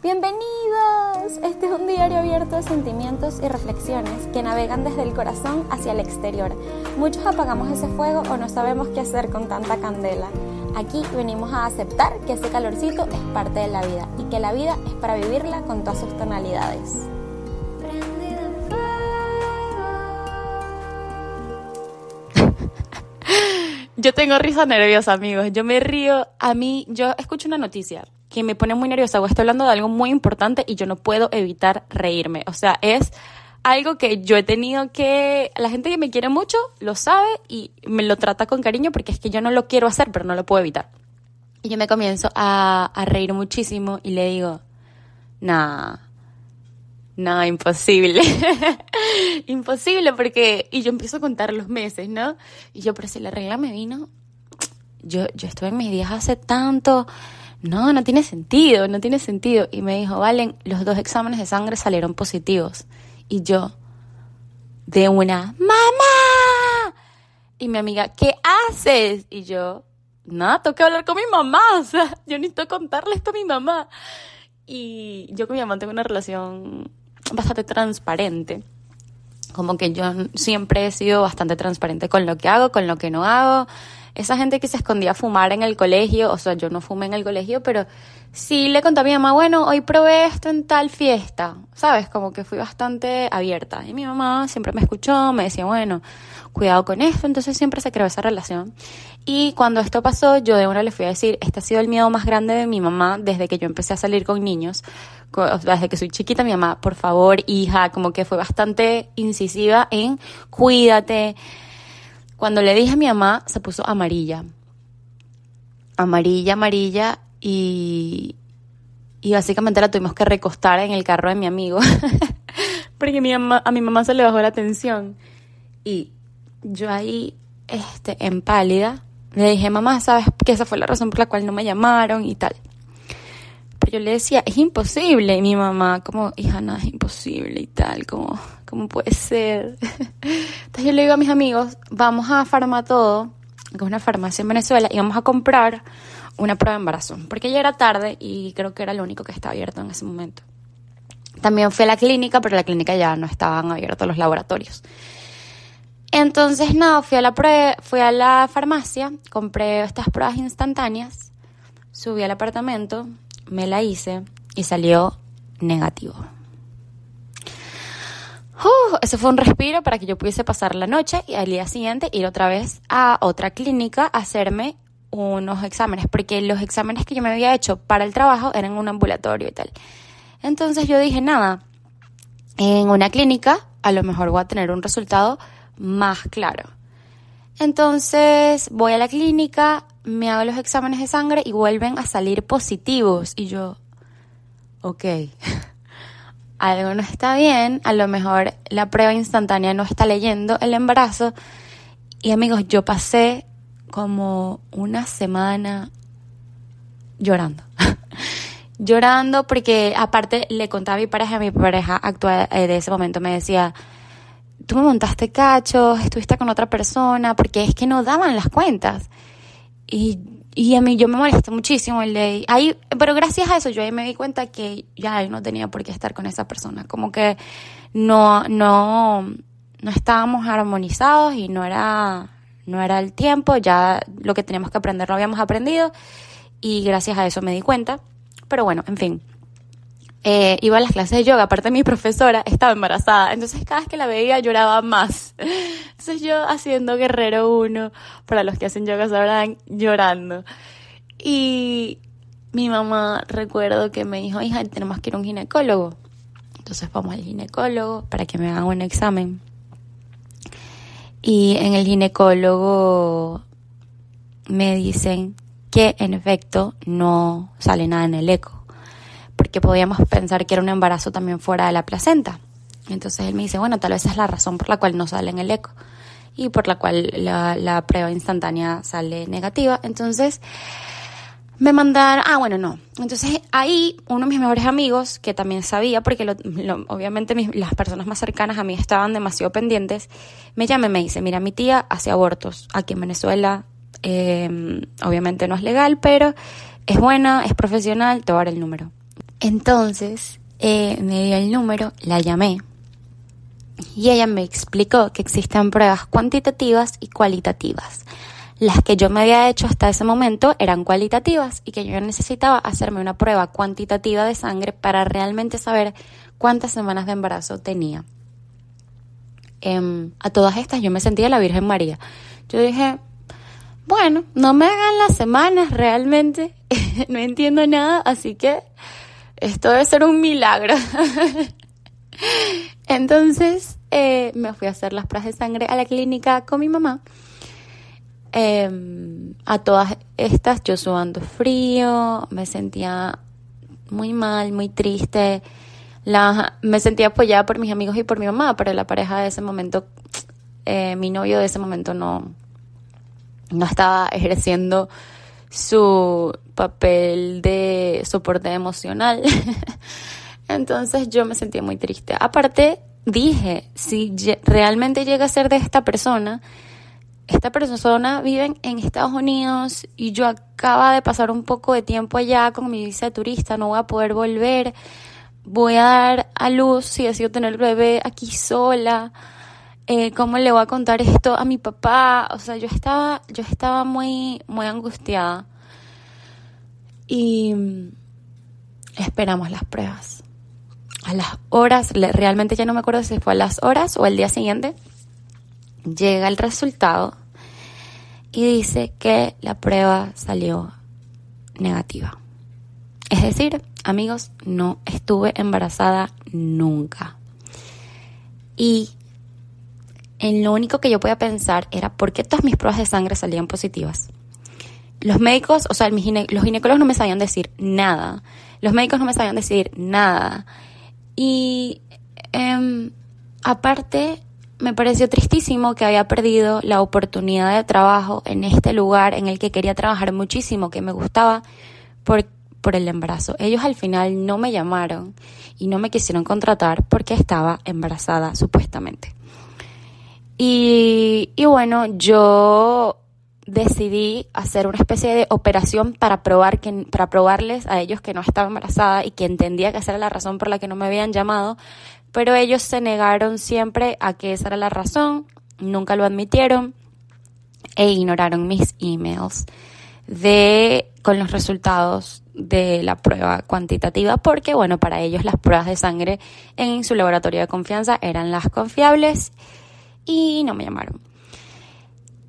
Bienvenidos. Este es un diario abierto de sentimientos y reflexiones que navegan desde el corazón hacia el exterior. Muchos apagamos ese fuego o no sabemos qué hacer con tanta candela. Aquí venimos a aceptar que ese calorcito es parte de la vida y que la vida es para vivirla con todas sus tonalidades. Yo tengo risa nerviosa, amigos. Yo me río. A mí, yo escucho una noticia que me pone muy nerviosa o estoy hablando de algo muy importante y yo no puedo evitar reírme. O sea, es algo que yo he tenido que... La gente que me quiere mucho lo sabe y me lo trata con cariño porque es que yo no lo quiero hacer, pero no lo puedo evitar. Y yo me comienzo a, a reír muchísimo y le digo, nah, no, imposible. imposible porque... Y yo empiezo a contar los meses, ¿no? Y yo, pero si la regla me vino, yo, yo estuve en mis días hace tanto. No, no tiene sentido, no tiene sentido. Y me dijo, Valen, los dos exámenes de sangre salieron positivos. Y yo, de una, ¡Mamá! Y mi amiga, ¿qué haces? Y yo, nada, tengo que hablar con mi mamá. O sea, yo necesito contarle esto a mi mamá. Y yo con mi mamá tengo una relación bastante transparente. Como que yo siempre he sido bastante transparente con lo que hago, con lo que no hago. Esa gente que se escondía a fumar en el colegio, o sea, yo no fumé en el colegio, pero sí le conté a mi mamá, bueno, hoy probé esto en tal fiesta, ¿sabes? Como que fui bastante abierta. Y mi mamá siempre me escuchó, me decía, bueno, cuidado con esto, entonces siempre se creó esa relación. Y cuando esto pasó, yo de una le fui a decir, este ha sido el miedo más grande de mi mamá desde que yo empecé a salir con niños, desde que soy chiquita, mi mamá, por favor, hija, como que fue bastante incisiva en cuídate. Cuando le dije a mi mamá, se puso amarilla. Amarilla, amarilla, y, y básicamente la tuvimos que recostar en el carro de mi amigo. Porque mi mamá, a mi mamá se le bajó la tensión. Y yo ahí, este, en pálida, le dije, mamá, ¿sabes que esa fue la razón por la cual no me llamaron y tal? Yo le decía, es imposible. Mi mamá, como, hija, nada, es imposible y tal, como, ¿cómo puede ser? Entonces yo le digo a mis amigos, vamos a Farmatodo, que es una farmacia en Venezuela, y vamos a comprar una prueba de embarazo. Porque ya era tarde y creo que era lo único que estaba abierto en ese momento. También fui a la clínica, pero la clínica ya no estaban abiertos los laboratorios. Entonces, nada, fui a la fui a la farmacia, compré estas pruebas instantáneas, subí al apartamento, me la hice y salió negativo. Ese fue un respiro para que yo pudiese pasar la noche y al día siguiente ir otra vez a otra clínica a hacerme unos exámenes, porque los exámenes que yo me había hecho para el trabajo eran en un ambulatorio y tal. Entonces yo dije, nada, en una clínica a lo mejor voy a tener un resultado más claro. Entonces voy a la clínica, me hago los exámenes de sangre y vuelven a salir positivos. Y yo, ok, algo no está bien, a lo mejor la prueba instantánea no está leyendo el embarazo. Y amigos, yo pasé como una semana llorando. llorando porque aparte le contaba a mi pareja, mi pareja actual eh, de ese momento me decía, tú me montaste cachos, estuviste con otra persona, porque es que no daban las cuentas. Y, y a mí yo me molesté muchísimo el de ahí, pero gracias a eso yo ahí me di cuenta que ya no tenía por qué estar con esa persona, como que no, no, no estábamos armonizados y no era, no era el tiempo, ya lo que teníamos que aprender lo habíamos aprendido y gracias a eso me di cuenta. Pero bueno, en fin, eh, iba a las clases de yoga, aparte mi profesora estaba embarazada, entonces cada vez que la veía lloraba más. Entonces yo haciendo guerrero uno, para los que hacen yoga sabrán, llorando. Y mi mamá recuerdo que me dijo, hija, tenemos que ir a un ginecólogo. Entonces vamos al ginecólogo para que me haga un examen. Y en el ginecólogo me dicen que en efecto no sale nada en el eco porque podíamos pensar que era un embarazo también fuera de la placenta. Entonces él me dice, bueno, tal vez es la razón por la cual no sale en el eco y por la cual la, prueba instantánea sale negativa. Entonces me mandaron, ah, bueno, no. Entonces ahí uno de mis mejores amigos, que también sabía, porque obviamente las personas más cercanas a mí estaban demasiado pendientes, me llama y me dice, mira, mi tía hace abortos aquí en Venezuela. Em, obviamente no es legal, pero es buena, es profesional, te voy a dar el número Entonces eh, me dio el número, la llamé y ella me explicó que existen pruebas cuantitativas y cualitativas. Las que yo me había hecho hasta ese momento eran cualitativas y que yo necesitaba hacerme una prueba cuantitativa de sangre para realmente saber cuántas semanas de embarazo tenía. Em, a todas estas yo me sentía la Virgen María. Yo dije, bueno, no me hagan las semanas realmente, no entiendo nada, así que esto debe ser un milagro. Entonces eh, me fui a hacer las pruebas de sangre a la clínica con mi mamá. Em, a todas estas yo sudando frío, me sentía muy mal, muy triste. La, me sentía apoyada por mis amigos y por mi mamá, pero la pareja de ese momento, eh, mi novio de ese momento no, no estaba ejerciendo su papel de soporte emocional. Entonces yo me sentía muy triste. Aparte, dije, si realmente llega a ser de esta persona, esta persona vive en Estados Unidos y yo acaba de pasar un poco de tiempo allá con mi visa de turista, no voy a poder volver, voy a dar a luz si decido tener el bebé aquí sola, eh, cómo le voy a contar esto a mi papá, o sea, yo estaba, yo estaba muy, muy angustiada y esperamos las pruebas. A las horas, realmente ya no me acuerdo si fue a las horas o el día siguiente, llega el resultado y dice que la prueba salió negativa. Es decir, amigos, no estuve embarazada nunca. Y en lo único que yo podía pensar era por qué todas mis pruebas de sangre salían positivas. Los médicos, o sea, los ginecólogos no me sabían decir nada. Los médicos no me sabían decir nada. Y em, aparte, me pareció tristísimo que había perdido la oportunidad de trabajo en este lugar en el que quería trabajar muchísimo, que me gustaba por el embarazo. Ellos al final no me llamaron y no me quisieron contratar porque estaba embarazada, supuestamente. Y, bueno, yo decidí hacer una especie de operación para probar que, para probarles a ellos que no estaba embarazada y que entendía que esa era la razón por la que no me habían llamado, pero ellos se negaron siempre a que esa era la razón, nunca lo admitieron e ignoraron mis emails de con los resultados de la prueba cuantitativa porque bueno, para ellos las pruebas de sangre en su laboratorio de confianza eran las confiables y no me llamaron.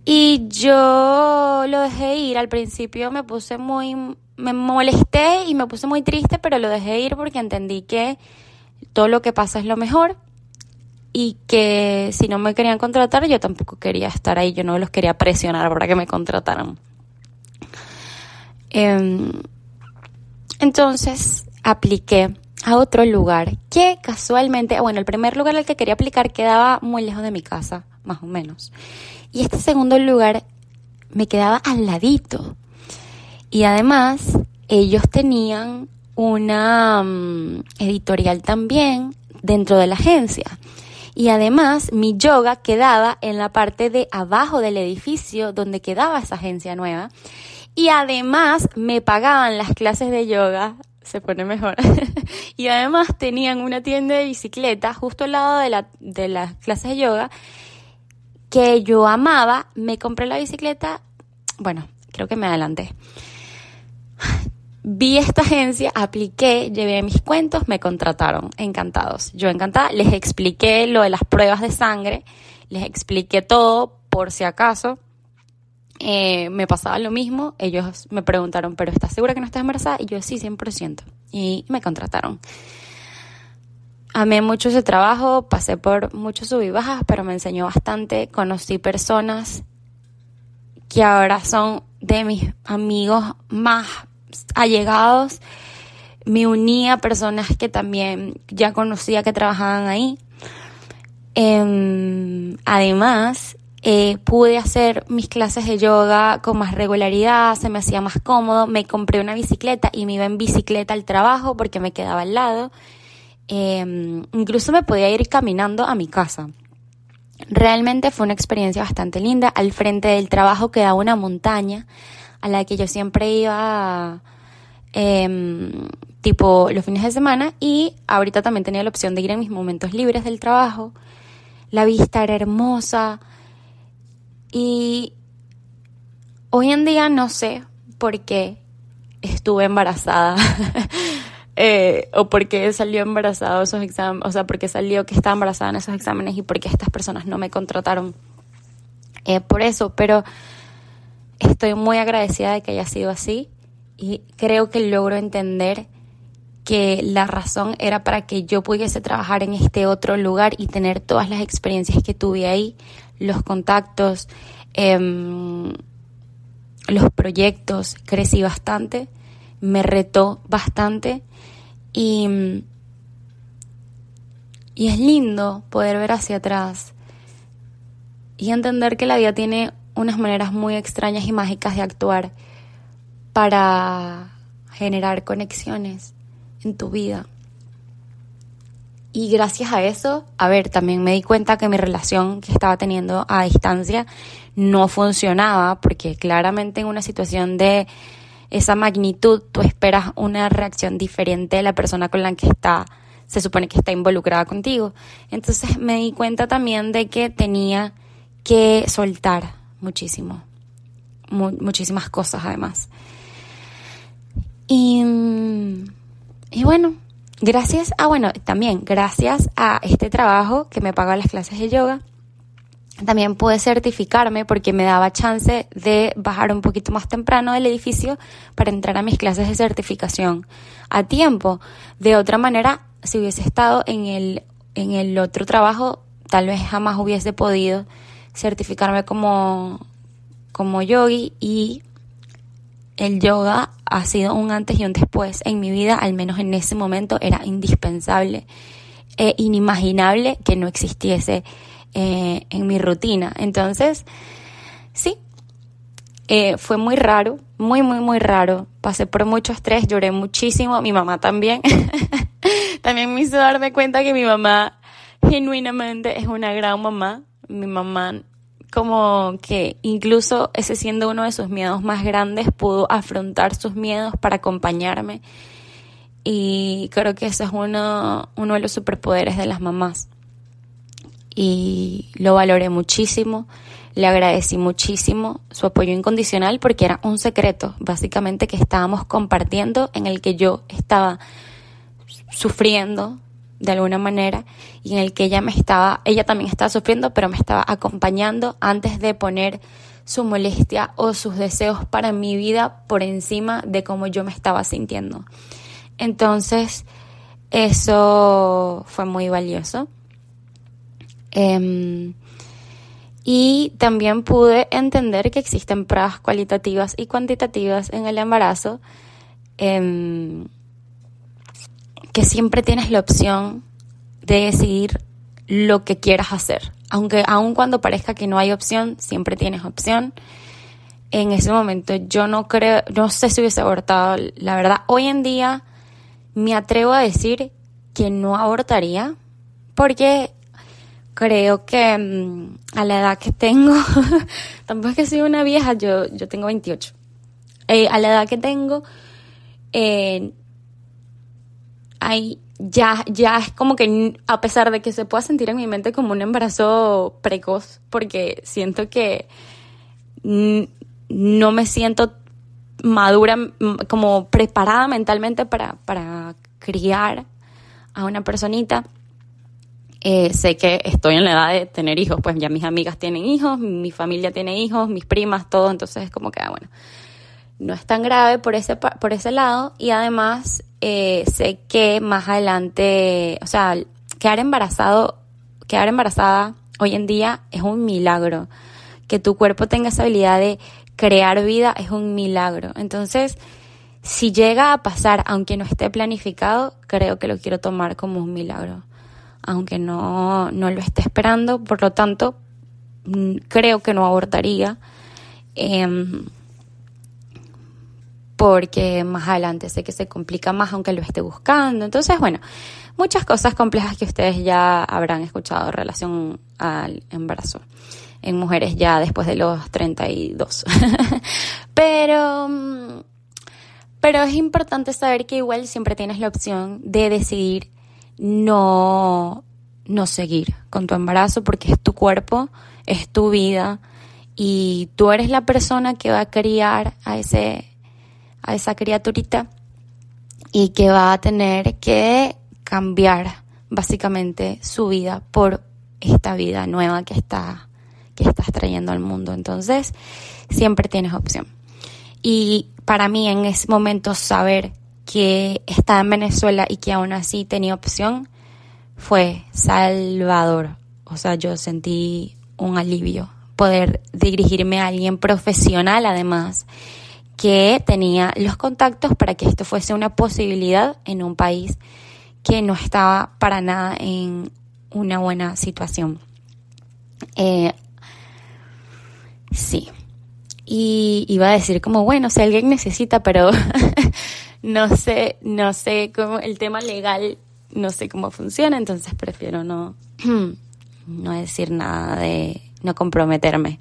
Y yo lo dejé ir, al principio me puse muy me molesté y me puse muy triste, pero lo dejé ir porque entendí que todo lo que pasa es lo mejor y que si no me querían contratar yo tampoco quería estar ahí, yo no los quería presionar para que me contrataran. Em, entonces apliqué a otro lugar que casualmente, bueno, el primer lugar al que quería aplicar quedaba muy lejos de mi casa, más o menos. Y este segundo lugar me quedaba al ladito. Y además ellos tenían una mm, editorial también dentro de la agencia. Y además mi yoga quedaba en la parte de abajo del edificio donde quedaba esa agencia nueva. Y además me pagaban las clases de yoga, se pone mejor. y además tenían una tienda de bicicleta justo al lado de, la, de las clases de yoga que yo amaba. Me compré la bicicleta, bueno, creo que me adelanté vi esta agencia, apliqué, llevé mis cuentos, me contrataron, encantados. Yo encantada, les expliqué lo de las pruebas de sangre, les expliqué todo por si acaso. Eh, me pasaba lo mismo, ellos me preguntaron, ¿pero estás segura que no estás embarazada? Y yo sí, 100%. Y me contrataron. Amé mucho ese trabajo, pasé por muchos sub y bajas, pero me enseñó bastante. Conocí personas que ahora son de mis amigos más allegados, me uní a personas que también ya conocía que trabajaban ahí. Em, además, eh, pude hacer mis clases de yoga con más regularidad, se me hacía más cómodo, me compré una bicicleta y me iba en bicicleta al trabajo porque me quedaba al lado. Em, incluso me podía ir caminando a mi casa. Realmente fue una experiencia bastante linda. Al frente del trabajo quedaba una montaña a la que yo siempre iba em, tipo los fines de semana y ahorita también tenía la opción de ir en mis momentos libres del trabajo. La vista era hermosa y hoy en día no sé por qué estuve embarazada eh, o por qué salió embarazada esos exámenes, o sea, por qué salió que estaba embarazada en esos exámenes y por qué estas personas no me contrataron. Eh, por eso, pero estoy muy agradecida de que haya sido así y creo que logro entender que la razón era para que yo pudiese trabajar en este otro lugar y tener todas las experiencias que tuve ahí, los contactos, em, los proyectos, crecí bastante, me retó bastante y, y es lindo poder ver hacia atrás y entender que la vida tiene unas maneras muy extrañas y mágicas de actuar para generar conexiones en tu vida. Y gracias a eso, a ver, también me di cuenta que mi relación que estaba teniendo a distancia no funcionaba, porque claramente en una situación de esa magnitud tú esperas una reacción diferente de la persona con la que está, se supone que está involucrada contigo. Entonces me di cuenta también de que tenía que soltar muchísimo, muchísimas cosas además. Y y bueno, gracias a, bueno, también gracias a este trabajo que me pagaba las clases de yoga, también pude certificarme porque me daba chance de bajar un poquito más temprano del edificio para entrar a mis clases de certificación a tiempo. De otra manera, si hubiese estado en el, en el otro trabajo, tal vez jamás hubiese podido certificarme como, como yogi y el yoga ha sido un antes y un después en mi vida, al menos en ese momento era indispensable e inimaginable que no existiese eh, en mi rutina. Entonces, sí, eh, fue muy raro, muy, muy, muy raro. Pasé por mucho estrés, lloré muchísimo, mi mamá también. también me hizo darme cuenta que mi mamá genuinamente es una gran mamá. Mi mamá como que incluso ese siendo uno de sus miedos más grandes pudo afrontar sus miedos para acompañarme. Y creo que ese es uno, uno de los superpoderes de las mamás. Y lo valoré muchísimo, le agradecí muchísimo su apoyo incondicional porque era un secreto básicamente que estábamos compartiendo en el que yo estaba sufriendo de alguna manera y en el que ella me estaba, ella también estaba sufriendo, pero me estaba acompañando antes de poner su molestia o sus deseos para mi vida por encima de cómo yo me estaba sintiendo. Entonces, eso fue muy valioso. Em, y también pude entender que existen pruebas cualitativas y cuantitativas en el embarazo. Em, que siempre tienes la opción de decidir lo que quieras hacer. Aunque aun cuando parezca que no hay opción, siempre tienes opción. En ese momento yo no creo, no sé si hubiese abortado. La verdad, hoy en día me atrevo a decir que no abortaría porque creo que mm, a la edad que tengo, tampoco es que soy una vieja, yo, yo tengo 28. Eh, a la edad que tengo, eh, hay ya, ya es como que a pesar de que se pueda sentir en mi mente como un embarazo precoz, porque siento que no me siento madura, como preparada mentalmente para, para criar a una personita. Eh, sé que estoy en la edad de tener hijos, pues ya mis amigas tienen hijos, mi familia tiene hijos, mis primas, todo, entonces es como que, ah, bueno, no es tan grave por ese, por ese lado y además eh, sé que más adelante, o sea, quedar embarazado, quedar embarazada hoy en día es un milagro. Que tu cuerpo tenga esa habilidad de crear vida es un milagro. Entonces, si llega a pasar, aunque no esté planificado, creo que lo quiero tomar como un milagro. Aunque no, no lo esté esperando, por lo tanto, mm, creo que no abortaría. Eh, porque más adelante sé que se complica más aunque lo esté buscando. Entonces, bueno, muchas cosas complejas que ustedes ya habrán escuchado en relación al embarazo en mujeres ya después de los 32. pero, Pero es importante saber que igual siempre tienes la opción de decidir no, no seguir con tu embarazo porque es tu cuerpo, es tu vida y tú eres la persona que va a criar a ese a esa criaturita y que va a tener que cambiar básicamente su vida por esta vida nueva que está que estás trayendo al mundo. Entonces, siempre tienes opción. Y para mí en ese momento saber que estaba en Venezuela y que aún así tenía opción fue salvador. O sea, yo sentí un alivio poder dirigirme a alguien profesional además que tenía los contactos para que esto fuese una posibilidad en un país que no estaba para nada en una buena situación. Eh, sí. Y iba a decir como, bueno, si alguien necesita, pero no sé, no sé cómo el tema legal, no sé cómo funciona, entonces prefiero no, no decir nada de, no comprometerme.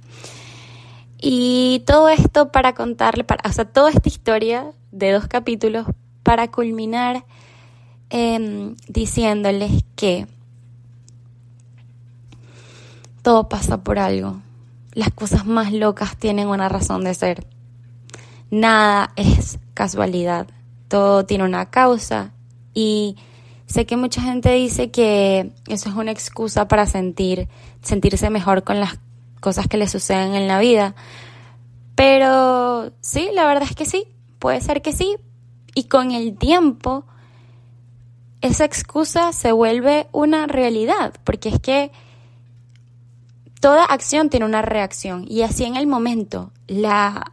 Y todo esto para contarle, para, o sea, toda esta historia de dos capítulos para culminar em, diciéndoles que todo pasa por algo. Las cosas más locas tienen una razón de ser. Nada es casualidad. Todo tiene una causa. Y sé que mucha gente dice que eso es una excusa para sentir, sentirse mejor con las cosas que le suceden en la vida. Pero sí, la verdad es que sí, puede ser que sí. Y con el tiempo, esa excusa se vuelve una realidad, porque es que toda acción tiene una reacción y así en el momento la,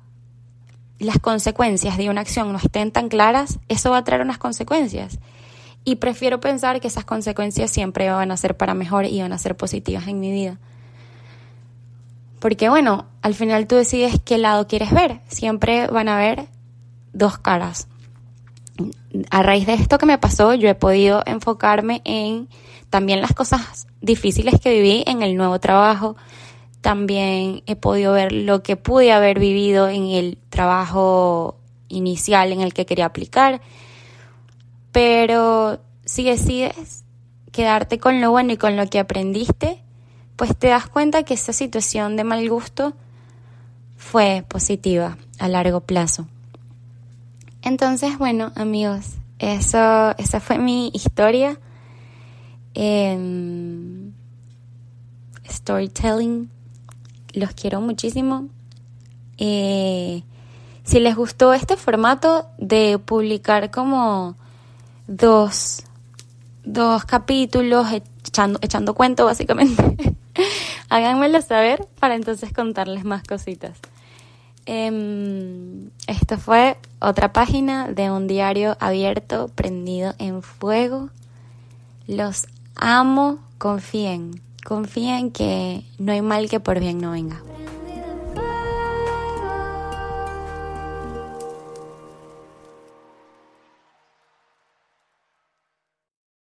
las consecuencias de una acción no estén tan claras, eso va a traer unas consecuencias. Y prefiero pensar que esas consecuencias siempre van a ser para mejor y van a ser positivas en mi vida. Porque bueno, al final tú decides qué lado quieres ver. Siempre van a haber dos caras. A raíz de esto que me pasó, yo he podido enfocarme en también las cosas difíciles que viví en el nuevo trabajo. También he podido ver lo que pude haber vivido en el trabajo inicial en el que quería aplicar. Pero si decides quedarte con lo bueno y con lo que aprendiste, pues te das cuenta que esa situación de mal gusto fue positiva a largo plazo. Entonces, bueno, amigos, eso, esa fue mi historia. Em, storytelling. Los quiero muchísimo. Eh, si les gustó este formato de publicar como dos, dos capítulos echando, echando cuento básicamente, Háganmelo saber para entonces contarles más cositas. Eh, esto fue otra página de un diario abierto, prendido en fuego. Los amo, confíen, confíen que no hay mal que por bien no venga.